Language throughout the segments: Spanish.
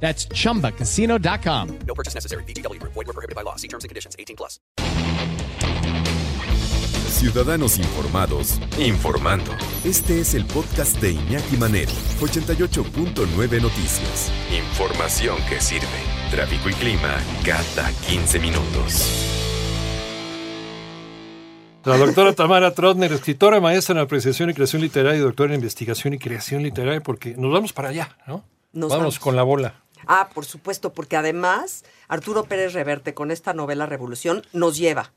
That's chumbacasino.com. No purchase necessary. VGW Group. Void were prohibited by law. See terms and conditions. 18 plus. Ciudadanos informados, informando. Este es el podcast de Iñaki Manero, 88.9 Noticias. Información que sirve. Tráfico y clima cada 15 minutos. La doctora Tamara Trotner, escritora, maestra en apreciación y creación literaria y doctora en investigación y creación literaria, porque nos vamos para allá, ¿no? Nos vamos, vamos. con la bola. Ah, por supuesto, porque además Arturo Pérez Reverte con esta novela Revolución nos lleva.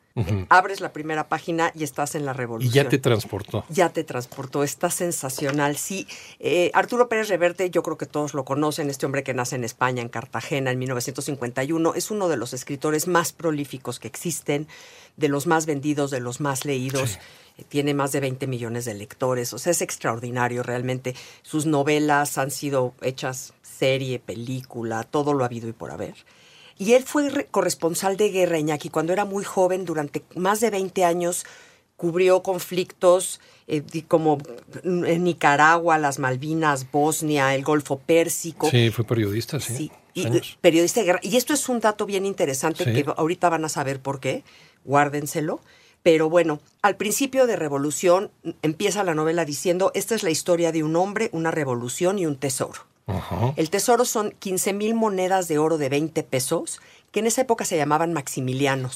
Abres la primera página y estás en la Y revolución. ya te transportó. Ya te transportó, está sensacional. Sí, eh, Arturo Pérez Reverte, yo creo que todos lo conocen, este hombre que nace en España, en Cartagena, en 1951, es uno de los escritores más prolíficos que existen, de los más vendidos, de los más leídos. Sí. Eh, Tiene más de 20 millones de lectores, o sea, es extraordinario realmente. Sus novelas han sido hechas serie, película, todo lo ha habido y por haber. Y él fue re- corresponsal de guerra, Iñaki, cuando era muy joven, durante más de 20 años, cubrió conflictos eh, como en Nicaragua, las Malvinas, Bosnia, el Golfo Pérsico. Sí, fue periodista, sí. Sí, y, Años. periodista de guerra. Y esto es un dato bien interesante Sí. que ahorita van a saber por qué. Guárdenselo. Pero bueno, al principio de Revolución mm, empieza la novela diciendo, esta es la historia de un hombre, una revolución y un tesoro. Ajá. El tesoro son 15 mil monedas de oro de 20 pesos, que en esa época se llamaban maximilianos,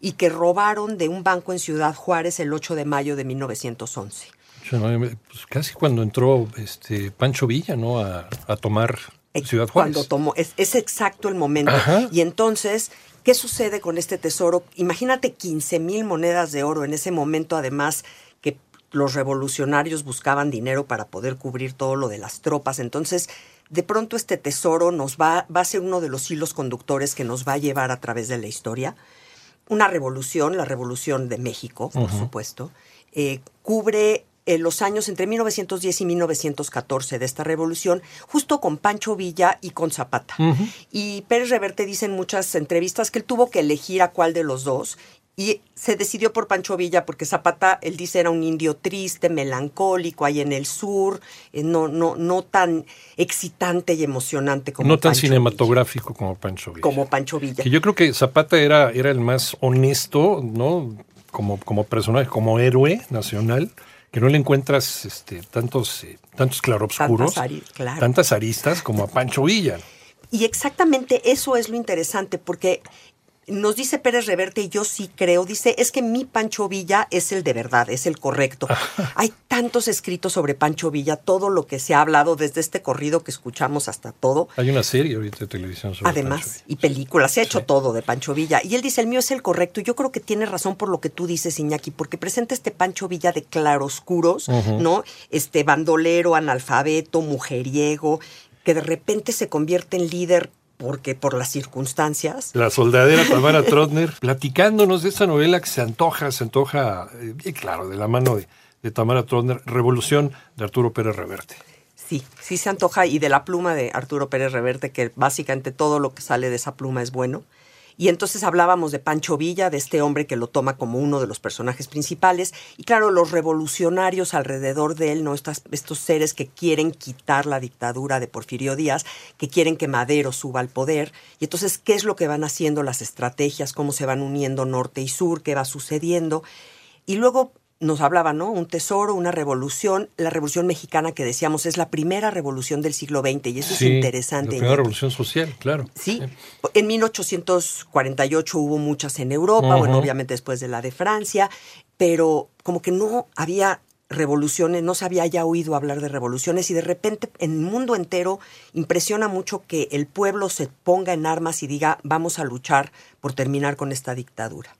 y que robaron de un banco en Ciudad Juárez el 8 de mayo de 1911. Yo no, pues casi cuando entró este Pancho Villa, ¿no? A, a tomar Eh, Ciudad Juárez. Cuando tomó, es, es exacto el momento. Ajá. Y entonces, ¿qué sucede con este tesoro? Imagínate 15 mil monedas de oro en ese momento, además los revolucionarios buscaban dinero para poder cubrir todo lo de las tropas. Entonces, de pronto este tesoro nos va, va a ser uno de los hilos conductores que nos va a llevar a través de la historia. Una revolución, la revolución de México, por supuesto, eh, cubre eh, los años entre 1910 y 1914 de esta revolución, justo con Pancho Villa y con Zapata. Y Pérez Reverte dice en muchas entrevistas que él tuvo que elegir a cuál de los dos. Y se decidió por Pancho Villa porque Zapata, él dice, era un indio triste, melancólico, ahí en el sur, eh, no, no, no tan excitante y emocionante como no tan cinematográfico como Pancho Villa. Villa. Como Pancho Villa. Que yo creo que Zapata era, era el más honesto, ¿no? Como, como personaje, como héroe nacional, que no le encuentras este, tantos, eh, tantos claroscuros, Tantas ari- claro. tantas aristas como a Pancho Villa. Y exactamente eso es lo interesante, porque nos dice Pérez Reverte, y yo sí creo, dice, es que mi Pancho Villa es el de verdad, es el correcto. Hay tantos escritos sobre Pancho Villa, todo lo que se ha hablado, desde este corrido que escuchamos hasta todo. Hay una serie ahorita de televisión sobre Pancho Además, Villa. y películas, se ha hecho Sí. todo de Pancho Villa. Y él dice, el mío es el correcto. Y yo creo que tiene razón por lo que tú dices, Iñaki, porque presenta este Pancho Villa de claroscuros, ¿no? Este bandolero, analfabeto, mujeriego, que de repente se convierte en líder porque por las circunstancias. La soldadera Tamara Trotner, platicándonos de esta novela que se antoja, se antoja, eh, y claro, de la mano de, de Tamara Trotner, Revolución de Arturo Pérez Reverte. Sí, sí se antoja. Y de la pluma de Arturo Pérez Reverte, que básicamente todo lo que sale de esa pluma es bueno. Y entonces hablábamos de Pancho Villa, de este hombre que lo toma como uno de los personajes principales. Y claro, los revolucionarios alrededor de él, ¿no? Estos seres que quieren quitar la dictadura de Porfirio Díaz, que quieren que Madero suba al poder. Y entonces, ¿qué es lo que van haciendo las estrategias? ¿Cómo se van uniendo norte y sur? ¿Qué va sucediendo? Y luego nos hablaba, ¿no? Un tesoro, una revolución. La revolución mexicana que decíamos es la primera revolución del siglo XX y eso Sí, es interesante. La primera revolución social, claro. Sí, en 1848 hubo muchas en Europa, bueno, obviamente después de la de Francia, pero como que no había revoluciones, no se había ya oído hablar de revoluciones y de repente en el mundo entero impresiona mucho que el pueblo se ponga en armas y diga vamos a luchar por terminar con esta dictadura.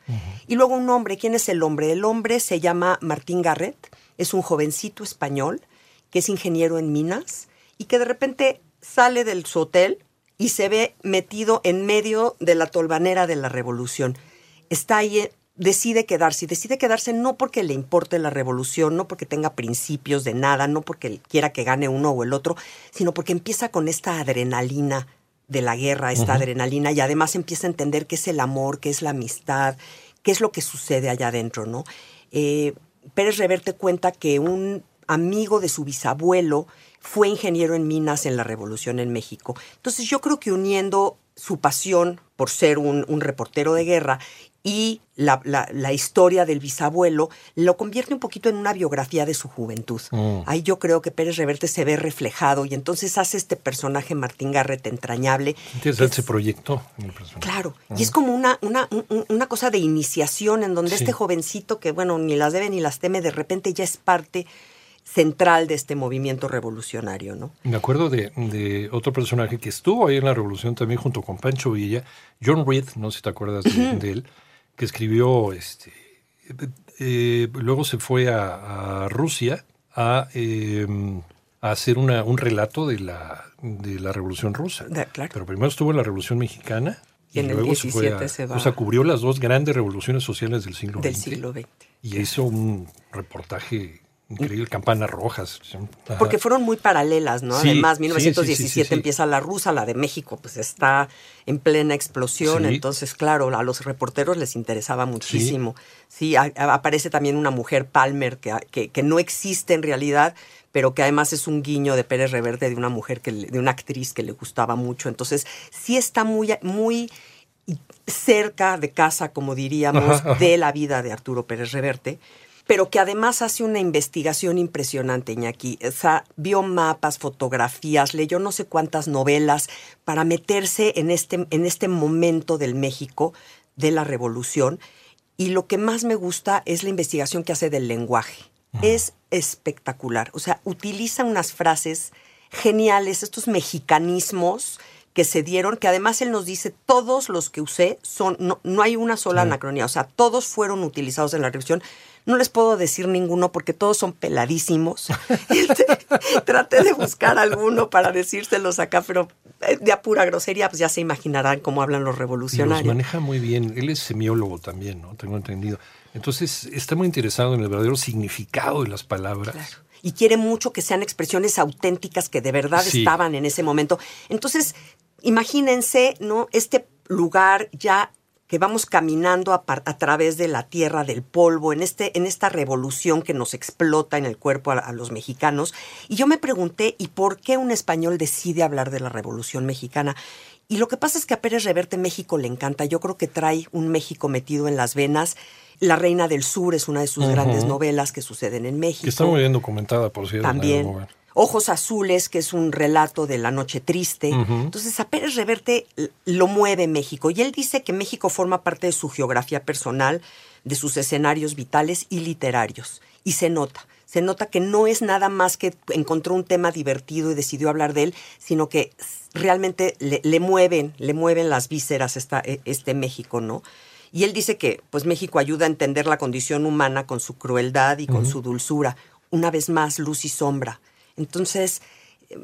Y luego un hombre, ¿quién es el hombre? El hombre se llama Martín Garret, es un jovencito español que es ingeniero en minas y que de repente sale del su hotel y se ve metido en medio de la tolvanera de la revolución. está ahí, eh, decide quedarse. Y decide quedarse no porque le importe la revolución, no porque tenga principios de nada, no porque quiera que gane uno o el otro, sino porque empieza con esta adrenalina de la guerra, esta adrenalina, y además empieza a entender qué es el amor, qué es la amistad, qué es lo que sucede allá adentro, ¿no? Eh, Pérez Reverte cuenta que un amigo de su bisabuelo fue ingeniero en minas en la Revolución en México. Entonces yo creo que uniendo su pasión por ser un, un reportero de guerra y la, la- la historia del bisabuelo lo convierte un poquito en una biografía de su juventud. Ahí yo creo que Pérez Reverte se ve reflejado y entonces hace este personaje Martín Garrett entrañable. Interesante que se proyectó en el personaje. Claro, y es como una, una, un- una cosa de iniciación en donde Sí. este jovencito que, bueno, ni las debe ni las teme, de repente ya es parte central de este movimiento revolucionario, ¿no? Me acuerdo de, de otro personaje que estuvo ahí en la revolución también junto con Pancho Villa, John Reed, no sé si te acuerdas de, de él, que escribió, este, eh, luego se fue a, a Rusia a, eh, a hacer una- un relato de la, de la revolución rusa. De- claro. Pero primero estuvo en la revolución mexicana Y y, en el luego se fue 17 a, se va. o sea, cubrió las dos grandes revoluciones sociales del siglo Del XX. siglo XX. Y hizo un reportaje increíble, campanas rojas. Ajá. Porque fueron muy paralelas, ¿no? Sí, Además, sí, 1917 sí, sí, empieza la rusa, la de México, pues está en plena explosión. Entonces, claro, a los reporteros les interesaba muchísimo. Sí, a- a- aparece también una mujer Palmer que, que, que no existe en realidad, pero que además es un guiño de Pérez Reverte de una mujer que le- de una actriz que le gustaba mucho. Entonces, sí está muy, muy cerca de casa, como diríamos, Ajá, ajá. de la vida de Arturo Pérez Reverte, pero que además hace una investigación impresionante, Iñaki. O sea, vio mapas, fotografías, leyó no sé cuántas novelas para meterse en este, en este momento del México de la revolución. Y lo que más me gusta es la investigación que hace del lenguaje. Es espectacular. O sea, utiliza unas frases geniales, estos mexicanismos que se dieron, que además él nos dice, todos los que usé son, no, no hay una sola anacronía, o sea, todos fueron utilizados en la revisión. No les puedo decir ninguno porque todos son peladísimos. Traté de buscar alguno para decírselos acá, pero eh, de pura grosería, pues ya se imaginarán cómo hablan los Y los revolucionarios. maneja muy bien. Él es semiólogo también, ¿no? Tengo entendido. Entonces está muy interesado en el verdadero significado de las palabras. Claro. Y quiere mucho que sean expresiones auténticas que de verdad Sí. estaban en ese momento. Entonces, imagínense, ¿no? Este lugar ya que vamos caminando a, a través de la tierra, del polvo, en, este, en esta revolución que nos explota en el cuerpo a, a los mexicanos. Y yo me pregunté, ¿y por qué un español decide hablar de la revolución mexicana? Y lo que pasa es que a Pérez Reverte México le encanta. Yo creo que trae un México metido en las venas. La Reina del Sur es una de sus grandes novelas que suceden en México. Que está muy bien documentada, por cierto. También. Ojos Azules, que es un relato de la noche triste. Entonces, a Pérez Reverte lo mueve México. Y él dice que México forma parte de su geografía personal, de sus escenarios vitales y literarios. Y se nota. Se nota que no es nada más que encontró un tema divertido y decidió hablar de él, sino que realmente le, le mueven, le mueven las vísceras esta, e- este México, ¿no? Y él dice que pues México ayuda a entender la condición humana con su crueldad y con su dulzura. Una vez más, luz y sombra. Entonces,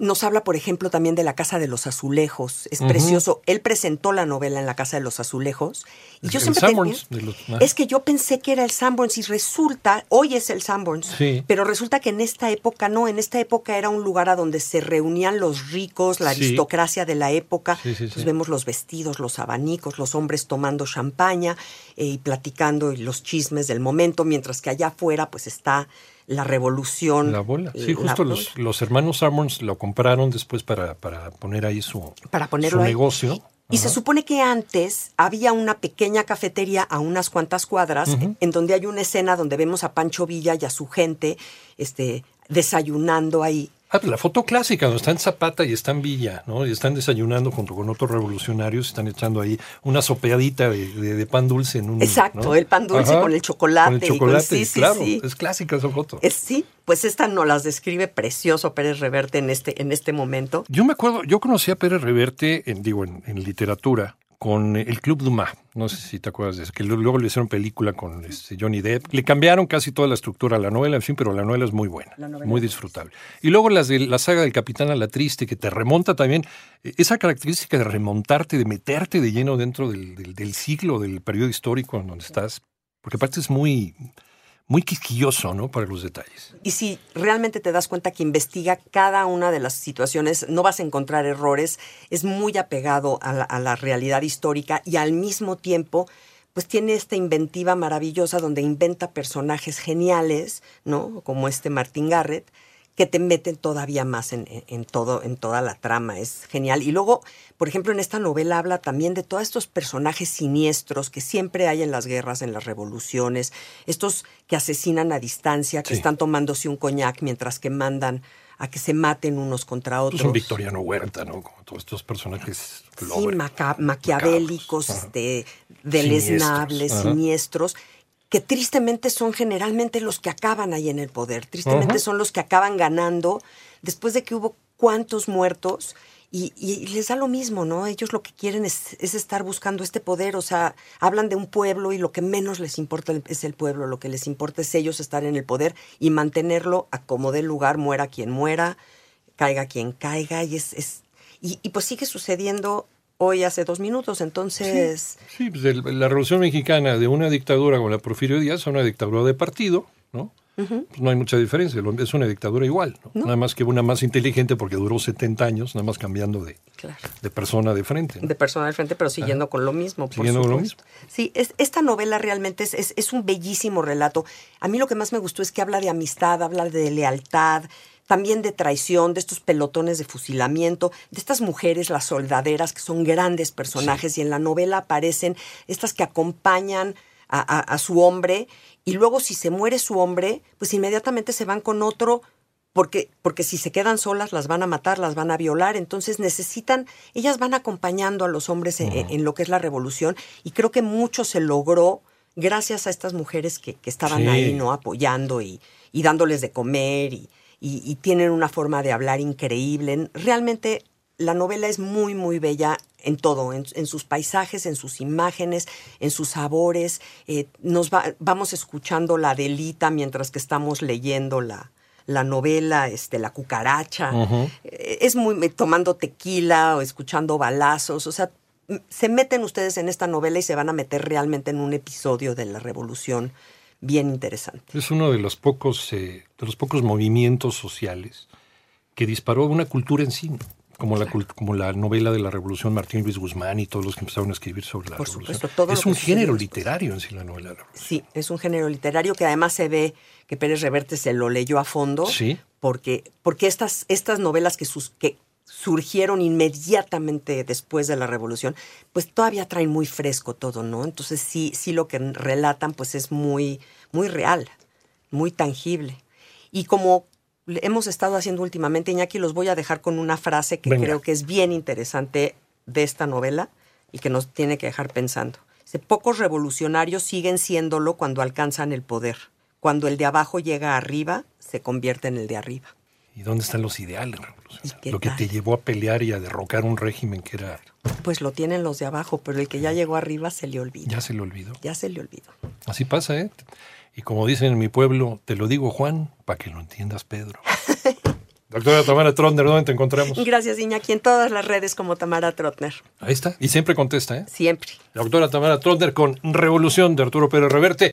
nos habla, por ejemplo, también de la Casa de los Azulejos. Es precioso. Él presentó la novela en la Casa de los Azulejos. Y yo siempre tenía- de los- ah. Es que yo pensé que era el Sanborns y resulta, hoy es el Sanborns, Sí. pero resulta que en esta época no. En esta época era un lugar a donde se reunían los ricos, la Sí. aristocracia de la época. Sí. Entonces vemos los vestidos, los abanicos, los hombres tomando champaña eh, y platicando y los chismes del momento, mientras que allá afuera pues está la revolución. La bola. Sí, la justo bola. los, los hermanos Summers lo compraron después para, para poner ahí su, para ponerlo su ahí. negocio. Y se supone que antes había una pequeña cafetería a unas cuantas cuadras en donde hay una escena donde vemos a Pancho Villa y a su gente este, desayunando ahí. Ah, pues la foto clásica, donde están Zapata y están Villa, ¿no? Y están desayunando junto con otros revolucionarios, están echando ahí una sopeadita de, de- de pan dulce en un. Exacto, ¿no? el pan dulce con el chocolate Con el y con- chocolate, sí, sí, claro. sí. Es clásica esa foto. Es, sí, pues esta nos las describe precioso Pérez Reverte en este, en este momento. Yo me acuerdo, yo conocí a Pérez Reverte, en, digo, en, en literatura, con el Club Dumas. No sé si te acuerdas de eso, que luego le hicieron película con este, Johnny Depp. Le cambiaron casi toda la estructura a la novela, en fin, pero la novela es muy buena, muy disfrutable. Y luego las de la saga del Capitán a la Triste, que te remonta también, eh, esa característica de remontarte, de meterte de lleno dentro del, del- del siglo, del periodo histórico en donde estás, porque aparte es muy, muy quisquilloso, ¿no? Para los detalles. Y si realmente te das cuenta que investiga cada una de las situaciones, no vas a encontrar errores, es muy apegado a la, realidad histórica y al mismo tiempo, pues tiene esta inventiva maravillosa donde inventa personajes geniales, ¿no? Como este Martin Garrett, que te meten todavía más en, en- en todo, en toda la trama. Es genial. Y luego, por ejemplo, en esta novela habla también de todos estos personajes siniestros que siempre hay en las guerras, en las revoluciones, estos que asesinan a distancia, que Sí. están tomándose un coñac mientras que mandan a que se maten unos contra otros. Un Victoriano Huerta, ¿no? Como todos estos personajes. Sí, maca- maquiavélicos, este, deleznables, Siniestros, siniestros, que tristemente son generalmente los que acaban ahí en el poder. Tristemente son los que acaban ganando después de que hubo cuantos muertos. Y, y les da lo mismo, ¿no? Ellos lo que quieren es, es estar buscando este poder, o sea, hablan de un pueblo y lo que menos les importa es el pueblo, lo que les importa es ellos estar en el poder y mantenerlo a como dé lugar, muera quien muera, caiga quien caiga, y es, es y, y pues sigue sucediendo hoy hace dos minutos, entonces Sí, pues el- la Revolución Mexicana de una dictadura como la Porfirio Díaz a una dictadura de partido, ¿no? Pues no hay mucha diferencia, es una dictadura igual, ¿no? Nada más que una más inteligente porque duró 70 años, nada más cambiando de, claro, de persona de frente. ¿no? de persona al frente, pero siguiendo con lo mismo. por Siguiendo con lo supuesto. Sí, es, esta novela realmente es, es, es un bellísimo relato. A mí lo que más me gustó es que habla de amistad, habla de lealtad, también de traición, de estos pelotones de fusilamiento, de estas mujeres, las soldaderas, que son grandes personajes, y en la novela aparecen estas que acompañan a, a- a su hombre, y luego si se muere su hombre, pues inmediatamente se van con otro porque, porque si se quedan solas las van a matar, las van a violar, entonces necesitan, ellas van acompañando a los hombres en, en lo que es la revolución y creo que mucho se logró gracias a estas mujeres que, que estaban Sí. ahí, ¿no? Apoyando y, y dándoles de comer y, y- y tienen una forma de hablar increíble. Realmente la novela es muy, muy bella en todo, en, en sus paisajes, en sus imágenes, en sus sabores. Eh, nos va- vamos escuchando la delita mientras que estamos leyendo la, la novela, este, la cucaracha. Eh, es muy eh, tomando tequila o escuchando balazos. O sea, se meten ustedes en esta novela y se van a meter realmente en un episodio de la revolución bien interesante. Es uno de los pocos, eh, de los pocos movimientos sociales que disparó una cultura en sí, ¿no? como la, como la novela de la Revolución Martín Luis Guzmán y todos los que empezaron a escribir sobre la Por Revolución. supuesto, todo es un género literario en sí la novela de la Revolución. Sí, es un género literario que además se ve que Pérez Reverte se lo leyó a fondo. Sí. Porque, porque estas, estas novelas que, sus, que surgieron inmediatamente después de la revolución, pues todavía traen muy fresco todo, ¿no? Entonces sí, sí lo que relatan pues es muy, muy real, muy tangible. Y como hemos estado haciendo últimamente, Iñaki, los voy a dejar con una frase que Venga. creo que es bien interesante de esta novela y que nos tiene que dejar pensando. Dice, pocos revolucionarios siguen siéndolo cuando alcanzan el poder. Cuando el de abajo llega arriba, se convierte en el de arriba. ¿Y dónde están los ideales ¿Y revolucionarios? Lo que tal? te llevó a pelear y a derrocar un régimen que era Pues lo tienen los de abajo, pero el que ya llegó arriba se le olvida. ya se le olvidó. Ya se le olvidó. Así pasa, ¿eh? Y como dicen en mi pueblo, te lo digo Juan, para que lo entiendas Pedro. Doctora Tamara Trotner, ¿dónde te encontramos? Gracias, Iñaki, en todas las redes como Tamara Trotner. Ahí está. Y siempre contesta, ¿eh? Siempre. La doctora Tamara Trotner con Revolución de Arturo Pérez Reverte.